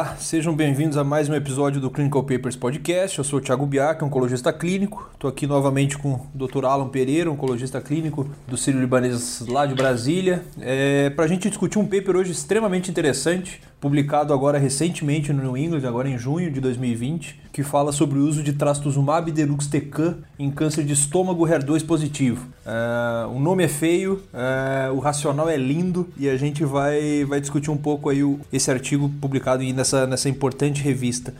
Olá, sejam bem-vindos a mais um episódio do Clinical Papers Podcast. Eu sou o Thiago Biac, oncologista clínico. Estou aqui novamente com o Dr. Alan Pereira, oncologista clínico do Sírio Libanês lá de Brasília, é, para a gente discutir um paper hoje extremamente interessante publicado agora recentemente no New England, agora em junho de 2020, que fala sobre o uso de trastuzumab deruxtecan em câncer de estômago HER2 positivo. Uh, o nome é feio, uh, o racional é lindo e a gente vai, vai discutir um pouco aí o, esse artigo publicado nessa, nessa importante revista.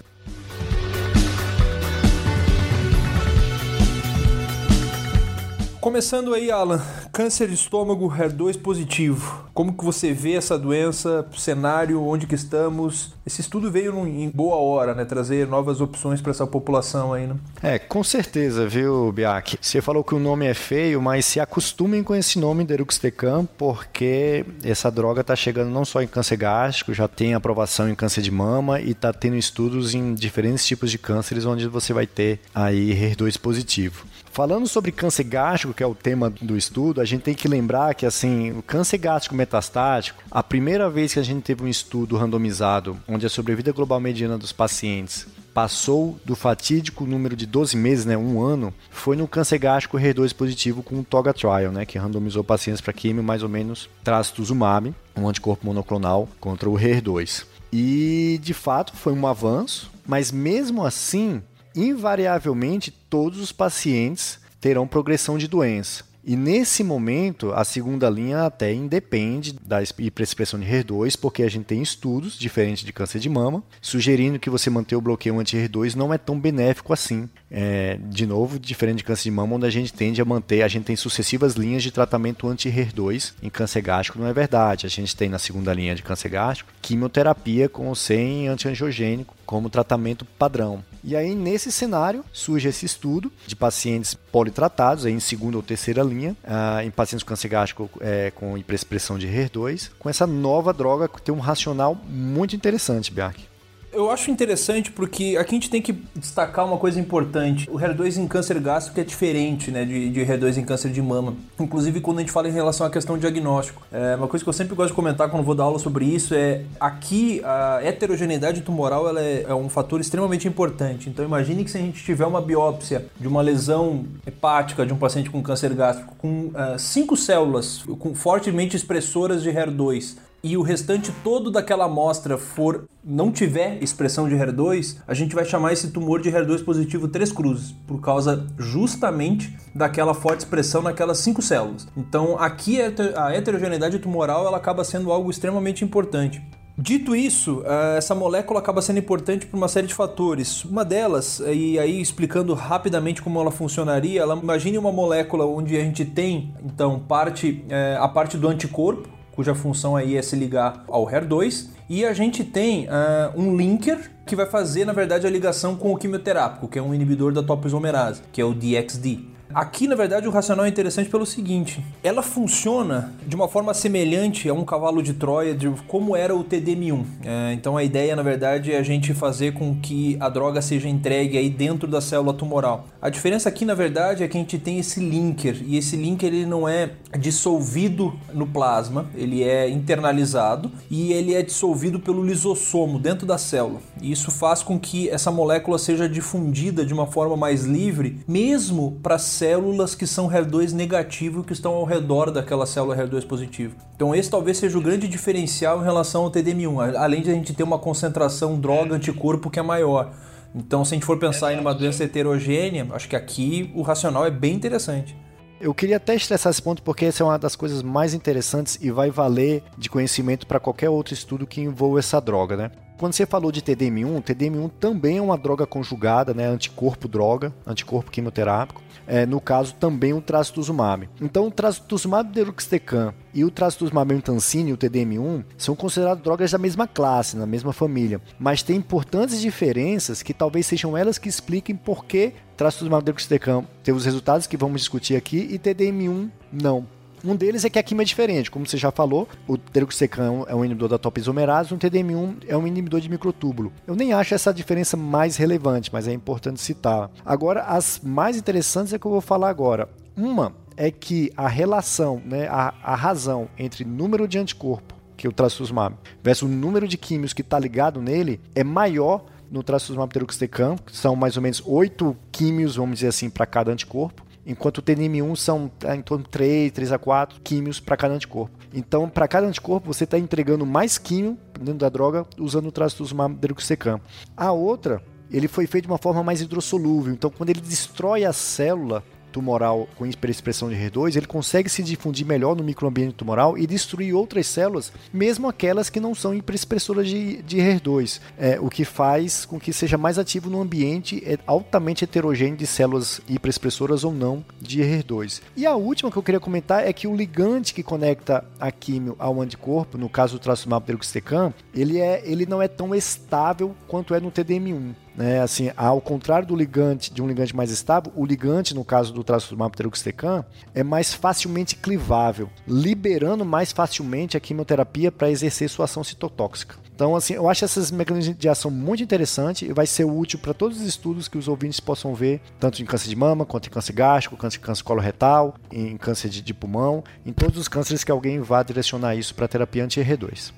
Começando aí, Alan, câncer de estômago HER2 positivo. Como que você vê essa doença, cenário, onde que estamos? Esse estudo veio em boa hora, né? Trazer novas opções para essa população aí, né? É, com certeza, viu, Biak? Você falou que o nome é feio, mas se acostumem com esse nome Deruxtecan, porque essa droga está chegando não só em câncer gástrico, já tem aprovação em câncer de mama e está tendo estudos em diferentes tipos de cânceres onde você vai ter aí HER2 positivo. Falando sobre câncer gástrico, que é o tema do estudo, a gente tem que lembrar que assim, o câncer gástrico metastático, a primeira vez que a gente teve um estudo randomizado onde a sobrevida global mediana dos pacientes passou do fatídico número de 12 meses, né, um ano, foi no câncer gástrico HER2 positivo com o TOGA Trial, né, que randomizou pacientes para quimio mais ou menos trastuzumab, um anticorpo monoclonal contra o HER2. E de fato foi um avanço, mas mesmo assim invariavelmente todos os pacientes terão progressão de doença. E nesse momento, a segunda linha até independe da hiperexpressão de HER2, porque a gente tem estudos diferentes de câncer de mama, sugerindo que você manter o bloqueio anti-HER2 não é tão benéfico assim. É, de novo, diferente de câncer de mama, onde a gente tende a manter, a gente tem sucessivas linhas de tratamento anti-HER2 em câncer gástrico, não é verdade. A gente tem na segunda linha de câncer gástrico quimioterapia com ou sem antiangiogênico como tratamento padrão. E aí, nesse cenário, surge esse estudo de pacientes politratados, aí em segunda ou terceira linha, uh, em pacientes com câncer gástrico é, com hiperexpressão de HER2, com essa nova droga que tem um racional muito interessante, Biark. Eu acho interessante porque aqui a gente tem que destacar uma coisa importante. O HER2 em câncer gástrico é diferente né, de, de HER2 em câncer de mama. Inclusive, quando a gente fala em relação à questão de diagnóstico. É, uma coisa que eu sempre gosto de comentar quando vou dar aula sobre isso é aqui a heterogeneidade tumoral ela é, é um fator extremamente importante. Então, imagine que se a gente tiver uma biópsia de uma lesão hepática de um paciente com câncer gástrico com uh, cinco células com fortemente expressoras de HER2 e o restante todo daquela amostra for não tiver expressão de HER2, a gente vai chamar esse tumor de HER2 positivo três cruzes, por causa justamente daquela forte expressão naquelas cinco células. Então, aqui a heterogeneidade tumoral ela acaba sendo algo extremamente importante. Dito isso, eh, essa molécula acaba sendo importante por uma série de fatores. Uma delas, e aí explicando rapidamente como ela funcionaria, ela imagine uma molécula onde a gente tem então parte eh, a parte do anticorpo cuja função aí é se ligar ao HER2, e a gente tem uh, um linker que vai fazer, na verdade, a ligação com o quimioterápico, que é um inibidor da topoisomerase, que é o DXD. Aqui, na verdade, o racional é interessante pelo seguinte: ela funciona de uma forma semelhante a um cavalo de Troia, de como era o TDM1. É, então, a ideia, na verdade, é a gente fazer com que a droga seja entregue aí dentro da célula tumoral. A diferença aqui, na verdade, é que a gente tem esse linker e esse linker ele não é dissolvido no plasma, ele é internalizado e ele é dissolvido pelo lisossomo dentro da célula. E isso faz com que essa molécula seja difundida de uma forma mais livre, mesmo para células que são HER2 negativo que estão ao redor daquela célula HER2 positivo. Então esse talvez seja o grande diferencial em relação ao TDM1, além de a gente ter uma concentração droga anticorpo que é maior. Então se a gente for pensar em uma doença heterogênea, acho que aqui o racional é bem interessante. Eu queria até estressar esse ponto porque essa é uma das coisas mais interessantes e vai valer de conhecimento para qualquer outro estudo que envolva essa droga, né? Quando você falou de TDM1, TDM1 também é uma droga conjugada, né? Anticorpo droga, anticorpo quimioterápico. É, no caso, também o trastuzumab. Então, o trastuzumab deruxtecan e o trastuzumab emtancine, o TDM1, são considerados drogas da mesma classe, na mesma família. Mas tem importantes diferenças que talvez sejam elas que expliquem por que trastuzumab deruxtecan teve os resultados que vamos discutir aqui e TDM1 não. Um deles é que a química é diferente, como você já falou, o deruxtecan é um inibidor da topoisomerase, o TDM1 é um inibidor de microtúbulo. Eu nem acho essa diferença mais relevante, mas é importante citar. Agora, as mais interessantes é que eu vou falar agora. Uma é que a relação, né, a, a razão entre número de anticorpo que o trastuzumab versus o número de químios que está ligado nele é maior no trastuzumab deruxtecan, que são mais ou menos 8 químios, vamos dizer assim, para cada anticorpo, enquanto o TNM1 são é, em torno de 3, 3 a 4 químios para cada anticorpo. Então, para cada anticorpo, você está entregando mais químio dentro da droga usando o trastuzumab deruxtecan. A outra, ele foi feito de uma forma mais hidrossolúvel. Então, quando ele destrói a célula, tumoral com hiperexpressão de HER2, ele consegue se difundir melhor no microambiente tumoral e destruir outras células, mesmo aquelas que não são hiperexpressoras de, de HER2, é, o que faz com que seja mais ativo no ambiente é altamente heterogêneo de células hiperexpressoras ou não de HER2. E a última que eu queria comentar é que o ligante que conecta a químio ao anticorpo, no caso do trastuzumab deruxtecan, ele, é, ele não é tão estável quanto é no TDM1. Né, assim, ao contrário do ligante, de um ligante mais estável, o ligante, no caso do trastuzumab deruxtecan, é mais facilmente clivável, liberando mais facilmente a quimioterapia para exercer sua ação citotóxica. Então, assim, eu acho essas mecanismos de ação muito interessantes e vai ser útil para todos os estudos que os ouvintes possam ver, tanto em câncer de mama, quanto em câncer gástrico, câncer, câncer coloretal, em câncer de, de pulmão, em todos os cânceres que alguém vá direcionar isso para terapia anti-R2.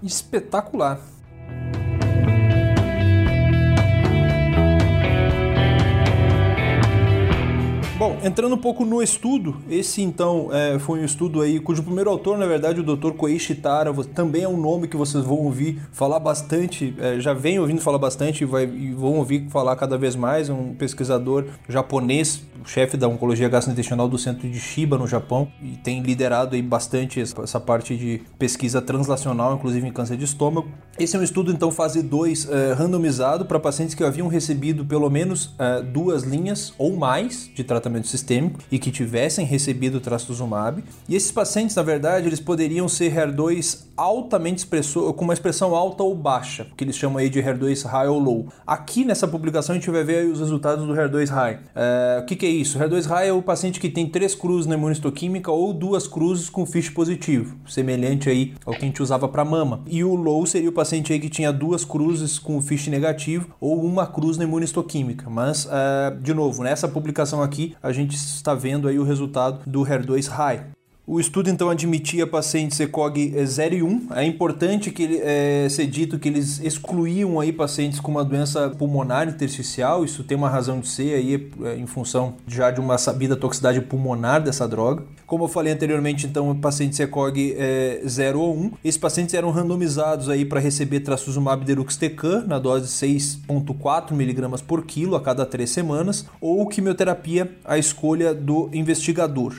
Espetacular. Bom, entrando um pouco no estudo, esse então é, foi um estudo aí cujo primeiro autor, na verdade, o Dr. Koichi Tara, também é um nome que vocês vão ouvir falar bastante, é, já vem ouvindo falar bastante e, vai, e vão ouvir falar cada vez mais, um pesquisador japonês, chefe da oncologia gastrointestinal do centro de Shiba, no Japão, e tem liderado aí bastante essa parte de pesquisa translacional, inclusive em câncer de estômago. Esse é um estudo, então, fase 2, é, randomizado para pacientes que haviam recebido pelo menos é, duas linhas ou mais de tratamento tratamento sistêmico e que tivessem recebido trastuzumab. E esses pacientes, na verdade, eles poderiam ser HER2 altamente expressor, com uma expressão alta ou baixa, que eles chamam aí de HER2 high ou low. Aqui nessa publicação a gente vai ver os resultados do HER2 high. É, o que, que, é isso? O HER2 high é o paciente que tem três cruzes na imunistoquímica ou duas cruzes com FISH positivo, semelhante aí ao que a gente usava para mama. E o low seria o paciente aí que tinha duas cruzes com FISH negativo ou uma cruz na imunistoquímica. Mas, é, de novo, nessa publicação aqui a gente está vendo aí o resultado do HER2 high. O estudo então admitia pacientes ECOG 0 e 1. É importante que é, ser dito que eles excluíam aí pacientes com uma doença pulmonar intersticial. Isso tem uma razão de ser aí é, em função já de uma sabida toxicidade pulmonar dessa droga. Como eu falei anteriormente, então, pacientes ECOG é, 0 ou 1. Esses pacientes eram randomizados aí para receber trastuzumab deruxtecan na dose de 6.4 mg por quilo a cada três semanas ou quimioterapia à escolha do investigador.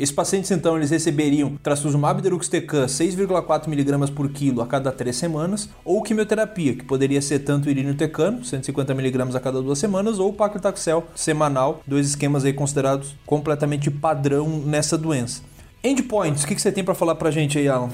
Esses pacientes, então, eles receberiam trastuzumab deruxtecan 6,4 mg por quilo a cada três semanas, ou quimioterapia, que poderia ser tanto irinotecano, 150 mg a cada duas semanas, ou paclitaxel semanal, dois esquemas aí considerados completamente padrão nessa doença. Endpoints, o que, você tem para falar para gente aí, Alan?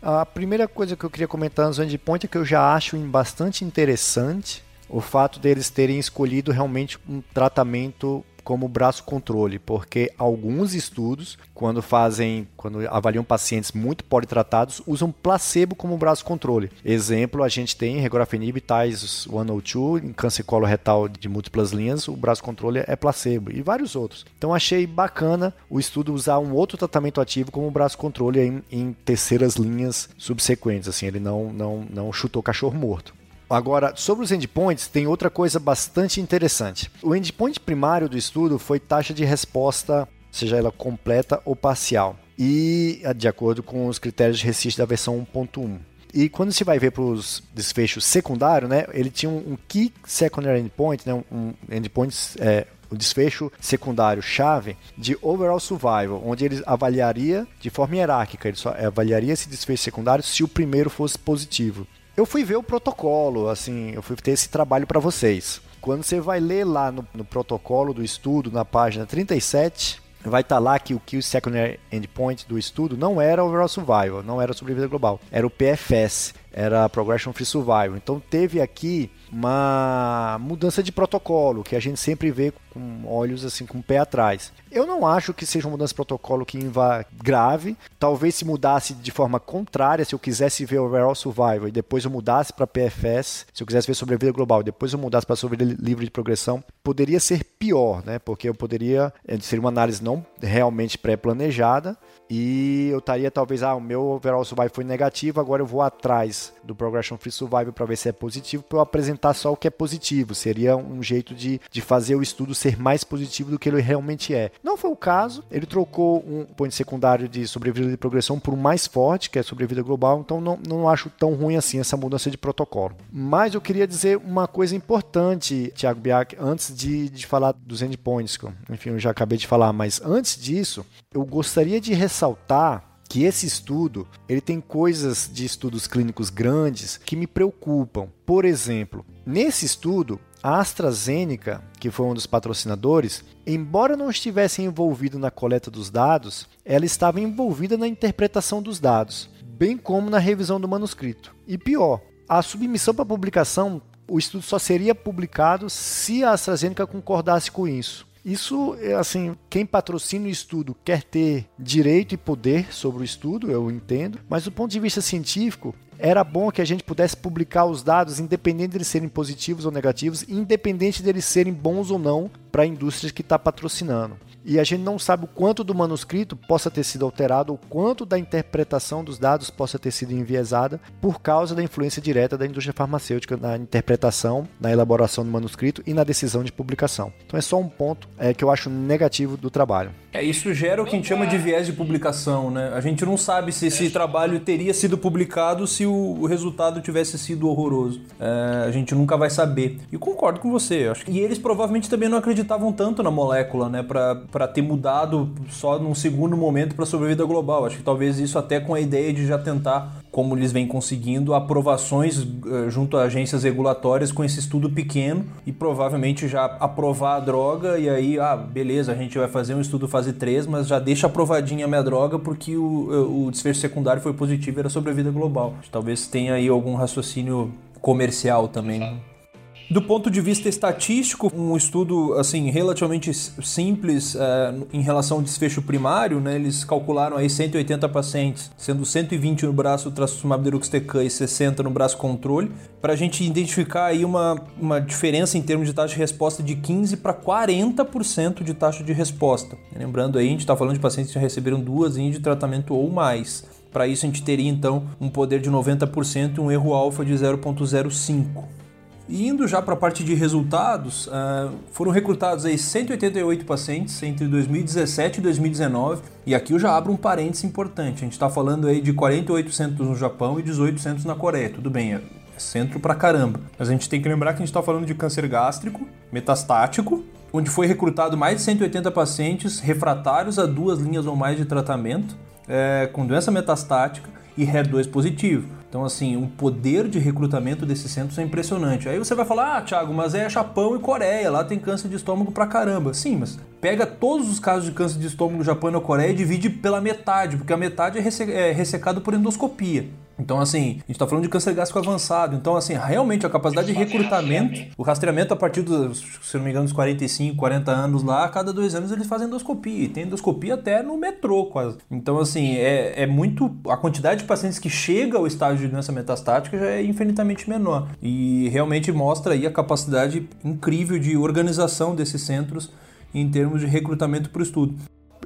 A primeira coisa que eu queria comentar nos endpoints é que eu já acho bastante interessante o fato deles terem escolhido realmente um tratamento como braço controle, porque alguns estudos, quando fazem, quando avaliam pacientes muito politratados, usam placebo como braço controle. Exemplo, a gente tem regorafenib TAIS 102 em câncer coloretal de múltiplas linhas, o braço controle é placebo e vários outros. Então achei bacana o estudo usar um outro tratamento ativo como braço controle em, em terceiras linhas subsequentes, assim, ele não não não chutou cachorro morto. Agora, sobre os endpoints, tem outra coisa bastante interessante. O endpoint primário do estudo foi taxa de resposta, seja ela completa ou parcial, e de acordo com os critérios de RECIST da versão 1.1. E quando se vai ver para os desfechos secundários, né, ele tinha um, Key Secondary Endpoint, né, um endpoint, é, o desfecho secundário chave de overall survival, onde ele avaliaria de forma hierárquica, ele só avaliaria esse desfecho secundário se o primeiro fosse positivo. Eu fui ver o protocolo, assim, eu fui ter esse trabalho para vocês. Quando você vai ler lá no, no, protocolo do estudo, na página 37, vai estar tá lá que o Key Secondary Endpoint do estudo não era Overall Survival, não era sobrevida global, era o PFS, era Progression Free Survival. Então teve aqui uma mudança de protocolo que a gente sempre vê com olhos assim com o pé atrás. Eu não acho que seja uma mudança de protocolo que vá grave. Talvez se mudasse de forma contrária, se eu quisesse ver Overall Survival e depois eu mudasse para PFS, se eu quisesse ver sobrevida global e depois eu mudasse para sobrevida livre de progressão, poderia ser pior, né? Porque eu poderia eh, ser uma análise não realmente pré-planejada e eu estaria talvez, ah, o meu overall survival foi negativo, agora eu vou atrás do Progression Free Survival para ver se é positivo, para eu apresentar só o que é positivo. Seria um jeito de, de fazer o estudo ser mais positivo do que ele realmente é. Não foi o caso, ele trocou um ponto secundário de sobrevida de progressão por um mais forte, que é sobrevida global, então não, não acho tão ruim assim essa mudança de protocolo. Mas eu queria dizer uma coisa importante, Thiago Biak, antes de, de falar dos endpoints, enfim, eu já acabei de falar, mas antes disso, eu gostaria de ressaltar que esse estudo ele tem coisas de estudos clínicos grandes que me preocupam. Por exemplo, nesse estudo, a AstraZeneca, que foi um dos patrocinadores, embora não estivesse envolvida na coleta dos dados, ela estava envolvida na interpretação dos dados, bem como na revisão do manuscrito. E pior, a submissão para publicação, o estudo só seria publicado se a AstraZeneca concordasse com isso. Isso, é, assim, quem patrocina o estudo quer ter direito e poder sobre o estudo, eu entendo, mas do ponto de vista científico, era bom que a gente pudesse publicar os dados, independente de eles serem positivos ou negativos, independente de eles serem bons ou não para a indústria que está patrocinando e a gente não sabe o quanto do manuscrito possa ter sido alterado, o quanto da interpretação dos dados possa ter sido enviesada por causa da influência direta da indústria farmacêutica na interpretação, na elaboração do manuscrito e na decisão de publicação. Então é só um ponto é, que eu acho negativo do trabalho. É, isso gera o que a gente chama de viés de publicação, né? A gente não sabe se esse trabalho teria sido publicado se o resultado tivesse sido horroroso. É, a gente nunca vai saber. E concordo com você. Acho que... E eles provavelmente também não acreditavam tanto na molécula, né? Para ter mudado só num segundo momento para a sobrevida global. Acho que talvez isso até com a ideia de já tentar como eles vêm conseguindo aprovações uh, junto a agências regulatórias com esse estudo pequeno e provavelmente já aprovar a droga e aí, ah, beleza, a gente vai fazer um estudo fase 3, mas já deixa aprovadinha a minha droga porque o, eh, o desfecho secundário foi positivo, era sobre a vida global. Talvez tenha aí algum raciocínio comercial também. Do ponto de vista estatístico, um estudo assim relativamente simples é, em relação ao desfecho primário, né, eles calcularam aí 180 pacientes, sendo 120 no braço trastuzumab deruxtecan e 60 no braço controle, para a gente identificar aí uma, uma diferença em termos de taxa de resposta de 15 para 40% de taxa de resposta. Lembrando aí, a gente está falando de pacientes que já receberam duas linhas de tratamento ou mais. Para isso, a gente teria então um poder de 90% e um erro alfa de 0,05. E indo já para a parte de resultados, uh, foram recrutados aí 188 pacientes entre 2017 e 2019. E aqui eu já abro um parênteses importante. A gente está falando aí de 48 centros no Japão e 18 centros na Coreia. Tudo bem, é centro pra caramba. Mas a gente tem que lembrar que a gente está falando de câncer gástrico, metastático, onde foi recrutado mais de 180 pacientes refratários a duas linhas ou mais de tratamento, é, com doença metastática e HER2 positivo. Então, assim, o poder de recrutamento desses centros é impressionante. Aí você vai falar, ah, Thiago, mas é Japão e Coreia, lá tem câncer de estômago pra caramba. Sim, mas pega todos os casos de câncer de estômago no Japão e na Coreia e divide pela metade, porque a metade é, é ressecado por endoscopia. Então, assim, a gente está falando de câncer gástrico avançado. Então, assim, realmente a capacidade de recrutamento, o rastreamento a partir dos, se não me engano, dos 45, 40 anos lá, a cada dois anos eles fazem endoscopia. E tem endoscopia até no metrô, quase. Então, assim, é, é muito. A quantidade de pacientes que chega ao estágio de doença metastática já é infinitamente menor. E realmente mostra aí a capacidade incrível de organização desses centros em termos de recrutamento para o estudo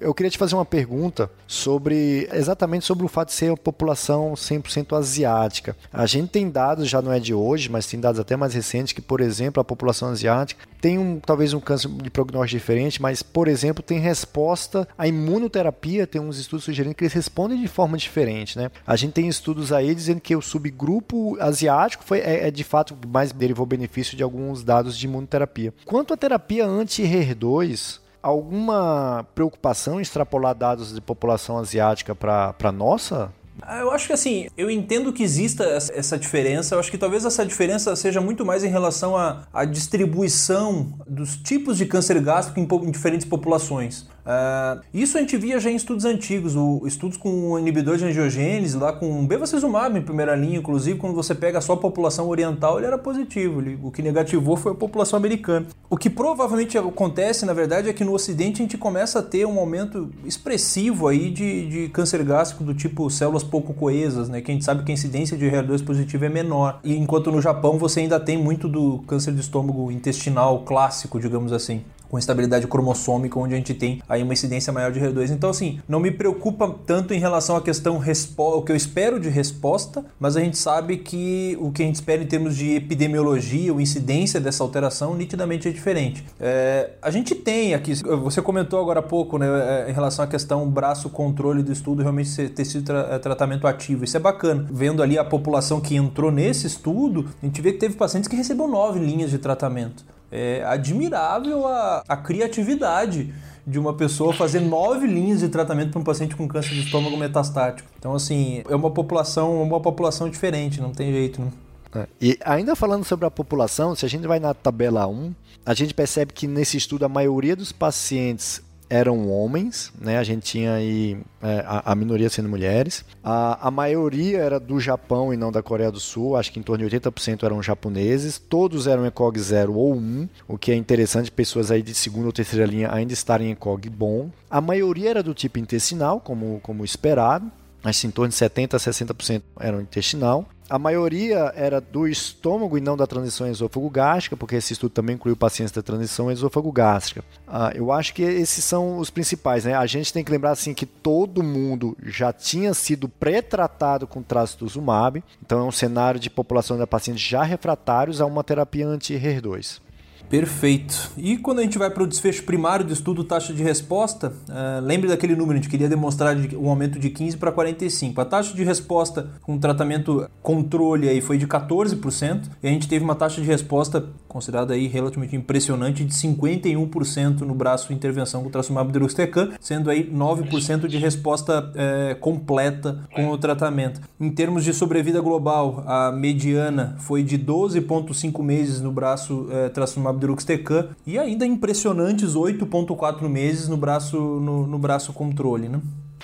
eu queria te fazer uma pergunta sobre exatamente sobre o fato de ser uma população 100% asiática. A gente tem dados, já não é de hoje, mas tem dados até mais recentes que, por exemplo, a população asiática tem um talvez um câncer de prognóstico diferente, mas por exemplo, tem resposta à imunoterapia, tem uns estudos sugerindo que eles respondem de forma diferente, né? A gente tem estudos aí dizendo que o subgrupo asiático foi é, é de fato mais derivou benefício de alguns dados de imunoterapia. Quanto à terapia anti-HER2, alguma preocupação em extrapolar dados de população asiática para a nossa Ah, eu acho que assim, eu entendo que exista essa diferença. Eu acho que talvez essa diferença seja muito mais em relação à, à distribuição dos tipos de câncer gástrico em, em diferentes populações. Uh, isso a gente via já em estudos antigos, o, estudos com inibidor de angiogênese, lá com bevacizumab em primeira linha, inclusive quando você pega só a população oriental, ele era positivo, ele, o que negativou foi a população americana. O que provavelmente acontece, na verdade, é que no ocidente a gente começa a ter um aumento expressivo aí de, de câncer gástrico do tipo células pouco coesas, né, que a gente sabe que a incidência de HER2 positivo é menor, e enquanto no Japão você ainda tem muito do câncer de estômago intestinal clássico, digamos assim com estabilidade cromossômica, onde a gente tem aí uma incidência maior de HER2. Então, assim, não me preocupa tanto em relação à questão o que eu espero de resposta, mas a gente sabe que o que a gente espera em termos de epidemiologia ou incidência dessa alteração nitidamente é diferente. É, a gente tem aqui, você comentou agora há pouco, né, é, em relação à questão braço-controle do estudo realmente ter sido tra é, tratamento ativo. Isso é bacana. Vendo ali a população que entrou nesse estudo, a gente vê que teve pacientes que receberam nove linhas de tratamento. É admirável a, a criatividade de uma pessoa fazer nove linhas de tratamento para um paciente com câncer de estômago metastático. Então, assim, é uma população, uma população diferente, não tem jeito, né? É, e ainda falando sobre a população, se a gente vai na tabela 1, a gente percebe que nesse estudo a maioria dos pacientes eram homens, né? A gente tinha aí é, a, a, minoria sendo mulheres. A, a maioria era do Japão e não da Coreia do Sul, acho que em torno de 80% eram japoneses. Todos eram ECOG 0 ou 1, o que é interessante, pessoas aí de segunda ou terceira linha ainda estarem em ECOG bom. A maioria era do tipo intestinal, como, como esperado. Acho que em torno de 70% a 60% eram intestinal. A maioria era do estômago e não da transição esôfago-gástrica, porque esse estudo também incluiu pacientes da transição esôfago-gástrica. Ah, eu acho que esses são os principais. Né? A gente tem que lembrar assim que todo mundo já tinha sido pré-tratado com trastuzumab, então é um cenário de população de pacientes já refratários a uma terapia anti-HER2. Perfeito. E quando a gente vai para o desfecho primário do estudo taxa de resposta, uh, lembre daquele número, a gente queria demonstrar um aumento de 15 para 45. A taxa de resposta com tratamento controle aí foi de 14% e a gente teve uma taxa de resposta considerada aí relativamente impressionante de 51% no braço intervenção com trastuzumab deruxtecan, sendo aí 9% de resposta é, completa com o tratamento. Em termos de sobrevida global, a mediana foi de 12,5 meses no braço é, deruxtecan e ainda impressionantes 8,4 meses no braço, no, no braço controle, né?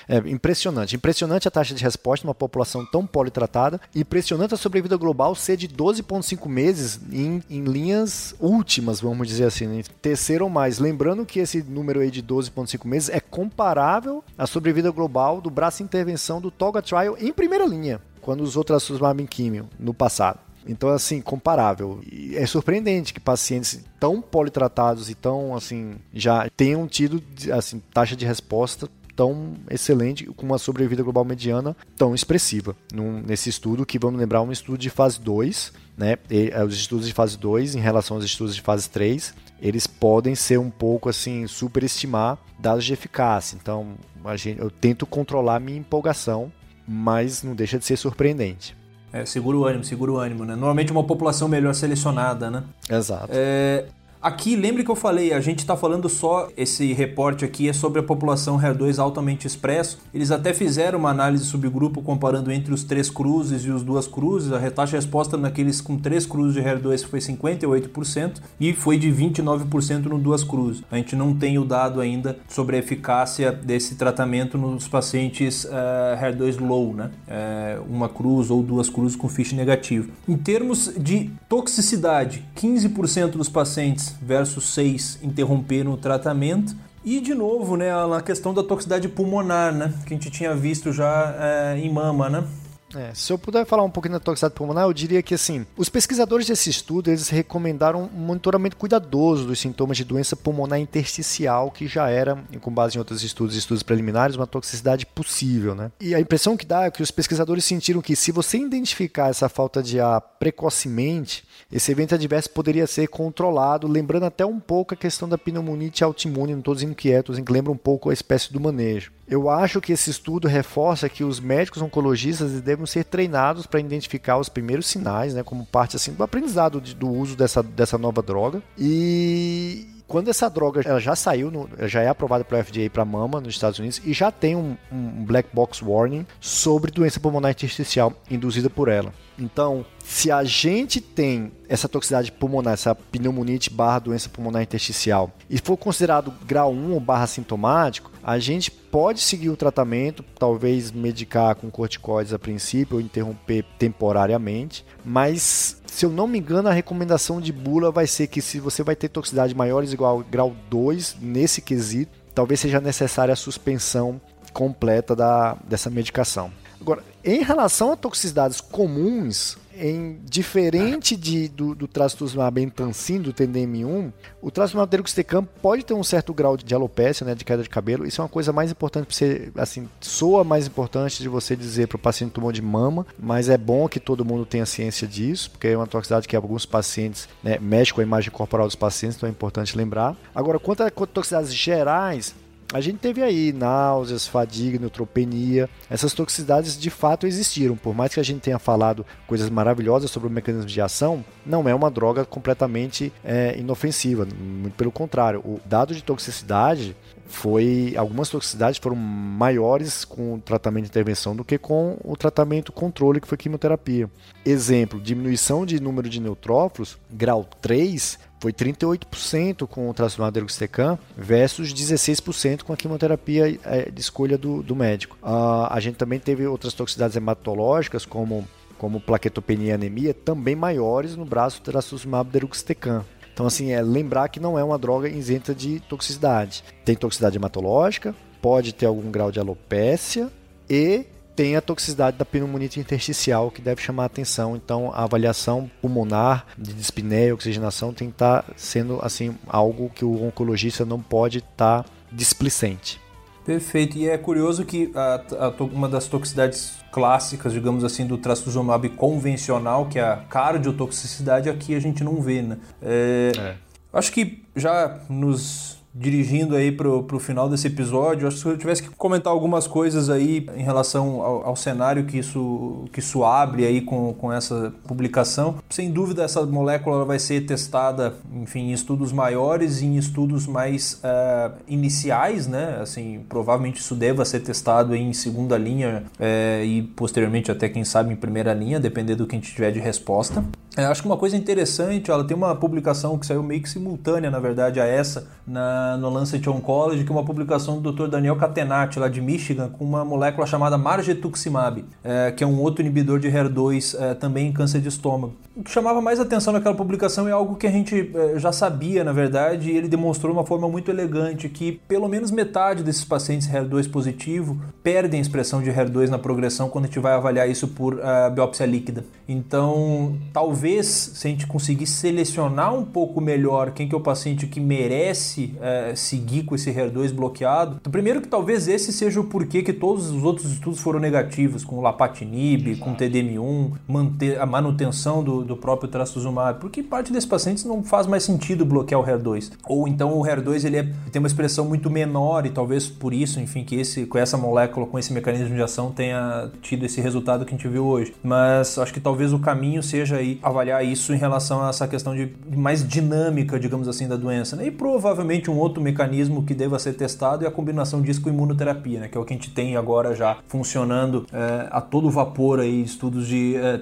É impressionante. Impressionante a taxa de resposta numa população tão politratada. Impressionante a sobrevida global ser de 12,5 meses em, em, linhas últimas, vamos dizer assim, né? terceiro ou mais. Lembrando que esse número aí de 12,5 meses é comparável à sobrevida global do braço intervenção do Toga Trial em primeira linha, quando usou trastuzumab em químio no passado. Então, assim, comparável. E é surpreendente que pacientes tão politratados e tão, assim, já tenham tido, assim, taxa de resposta tão excelente, com uma sobrevida global mediana tão expressiva. Num, nesse estudo, que vamos lembrar, um estudo de fase 2, né? E, é, os estudos de fase 2 em relação aos estudos de fase 3, eles podem ser um pouco assim, superestimar dados de eficácia. Então, gente, eu tento controlar minha empolgação, mas não deixa de ser surpreendente. É, segura o ânimo, segura o ânimo, né? Normalmente uma população melhor selecionada, né? Exato. É, Aqui, lembre que eu falei, a gente está falando só, esse reporte aqui é sobre a população HER2 altamente expresso. Eles até fizeram uma análise subgrupo comparando entre os três cruzes e os duas cruzes. A taxa de resposta naqueles com três cruzes de HER2 foi 58% e foi de 29% no duas cruzes. A gente não tem o dado ainda sobre a eficácia desse tratamento nos pacientes uh, eh, HER2 low, né? Uh, uma cruz ou duas cruzes com FISH negativo. Em termos de toxicidade, 15% dos pacientes versus 6 interromperam o tratamento. E de novo, né, a questão da toxicidade pulmonar, né, que a gente tinha visto já é, em mama, né? É, se eu puder falar um pouquinho da toxicidade pulmonar, eu diria que assim, os pesquisadores desse estudo eles recomendaram um monitoramento cuidadoso dos sintomas de doença pulmonar intersticial, que já era, com base em outros estudos, estudos preliminares, uma toxicidade possível, né? E a impressão que dá é que os pesquisadores sentiram que se você identificar essa falta de ar precocemente, esse evento adverso poderia ser controlado, lembrando até um pouco a questão da pneumonite autoimune, não estou dizendo que é, que lembra um pouco a espécie do manejo. Eu acho que esse estudo reforça que os médicos oncologistas devem ser treinados para identificar os primeiros sinais, né, como parte assim do aprendizado de, do uso dessa, dessa nova droga. E, quando essa droga ela já saiu, no, já é aprovada pela FDA para mama nos Estados Unidos e já tem um, um black box warning sobre doença pulmonar intersticial induzida por ela. Então, se a gente tem essa toxicidade pulmonar, essa pneumonite barra doença pulmonar intersticial, e for considerado grau 1 ou barra sintomático, a gente pode seguir o tratamento, talvez medicar com corticoides a princípio ou interromper temporariamente, mas se eu não me engano, a recomendação de bula vai ser que se você vai ter toxicidade maiores igual ao grau 2 nesse quesito, talvez seja necessária a suspensão completa da, dessa medicação. Agora, em relação a toxicidades comuns, em diferente de, do, do trastuzumab entancin, do TDM1, o trastuzumab deruxtecan pode ter um certo grau de alopecia, né, de queda de cabelo. Isso é uma coisa mais importante para você, assim, soa mais importante de você dizer para o paciente tumor de mama, mas é bom que todo mundo tenha ciência disso, porque é uma toxicidade que alguns pacientes né, mexe com a imagem corporal dos pacientes, então é importante lembrar. Agora, quanto a toxicidades gerais, a gente teve aí náuseas, fadiga, neutropenia. Essas toxicidades de fato existiram. Por mais que a gente tenha falado coisas maravilhosas sobre o mecanismo de ação, não é uma droga completamente é, inofensiva. Muito pelo contrário. O dado de toxicidade foi. Algumas toxicidades foram maiores com o tratamento de intervenção do que com o tratamento controle, que foi quimioterapia. Exemplo: diminuição de número de neutrófilos, grau 3, foi 38% com o trastuzumab deruxtecan versus 16% com a quimioterapia é, de escolha do, do médico. Uh, a gente também teve outras toxicidades hematológicas, como, como plaquetopenia e anemia, também maiores no braço do trastuzumab deruxtecan. Então, assim, é lembrar que não é uma droga isenta de toxicidade. Tem toxicidade hematológica, pode ter algum grau de alopécia e tem a toxicidade da pneumonite intersticial que deve chamar a atenção. Então, a avaliação pulmonar de dispneia e oxigenação tem que estar tá sendo assim algo que o oncologista não pode estar tá displicente. Perfeito. E é curioso que a, a, uma das toxicidades clássicas, digamos assim, do trastuzumab convencional, que é a cardiotoxicidade, aqui a gente não vê, né? É, é. Acho que já nos dirigindo aí pro, pro final desse episódio, acho que se eu tivesse que comentar algumas coisas aí em relação ao, ao, cenário que isso, que isso abre aí com, com essa publicação, sem dúvida essa molécula vai ser testada, enfim, em estudos maiores e em estudos mais uh, iniciais, né? Assim, provavelmente isso deva ser testado em segunda linha uh, e posteriormente até quem sabe em primeira linha, dependendo do que a gente tiver de resposta. É, acho que uma coisa interessante, ela tem uma publicação que saiu meio que simultânea, na verdade, a essa, na, no Lancet Oncology, que é uma publicação do Dr. Daniel Catenati, lá de Michigan, com uma molécula chamada margetuximab, é, que é um outro inibidor de HER2, é, também em câncer de estômago. O que chamava mais atenção naquela publicação é algo que a gente é, já sabia, na verdade, e ele demonstrou de uma forma muito elegante que pelo menos metade desses pacientes HER2 positivo perdem a expressão de HER2 na progressão quando a gente vai avaliar isso por uh, biópsia líquida. Então, talvez talvez se a gente conseguir selecionar um pouco melhor quem que é o paciente que merece é, seguir com esse HER2 bloqueado, então, primeiro que talvez esse seja o porquê que todos os outros estudos foram negativos, com o lapatinib, com o TDM1, manter a manutenção do, do próprio trastuzumab, porque parte desses pacientes não faz mais sentido bloquear o HER2. Ou então o HER2 ele é, tem uma expressão muito menor e talvez por isso, enfim, que esse, com essa molécula, com esse mecanismo de ação tenha tido esse resultado que a gente viu hoje. Mas acho que talvez o caminho seja aí avaliar isso em relação a essa questão de mais dinâmica, digamos assim, da doença. Né? E provavelmente um outro mecanismo que deva ser testado é a combinação disso com imunoterapia, né? que é o que a gente tem agora já funcionando é, a todo vapor aí, estudos de é,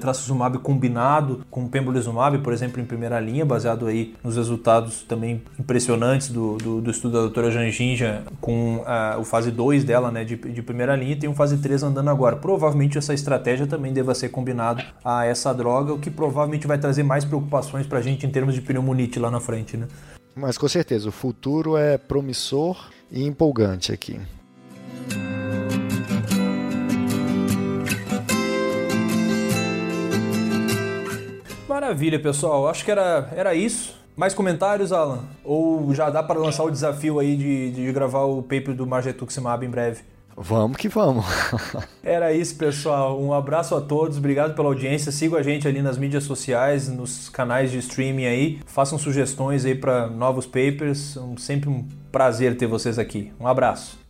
combinado com pembrolizumab, por exemplo, em primeira linha, baseado aí nos resultados também impressionantes do, do, do estudo da doutora Janjinja com a, o fase 2 dela, né, de, de primeira linha, e tem um fase 3 andando agora. Provavelmente essa estratégia também deva ser combinado a essa droga, o que provavelmente provavelmente vai trazer mais preocupações para a gente em termos de pneumonite lá na frente, né? Mas com certeza, o futuro é promissor e empolgante aqui. Maravilha, pessoal. Acho que era, era isso. Mais comentários, Alan? Ou já dá para lançar o desafio aí de, de gravar o paper do Margetuximab em breve? Vamos que vamos. Era isso, pessoal. Um abraço a todos, obrigado pela audiência. Sigam a gente ali nas mídias sociais, nos canais de streaming aí. Façam sugestões aí para novos papers. Sempre um prazer ter vocês aqui. Um abraço.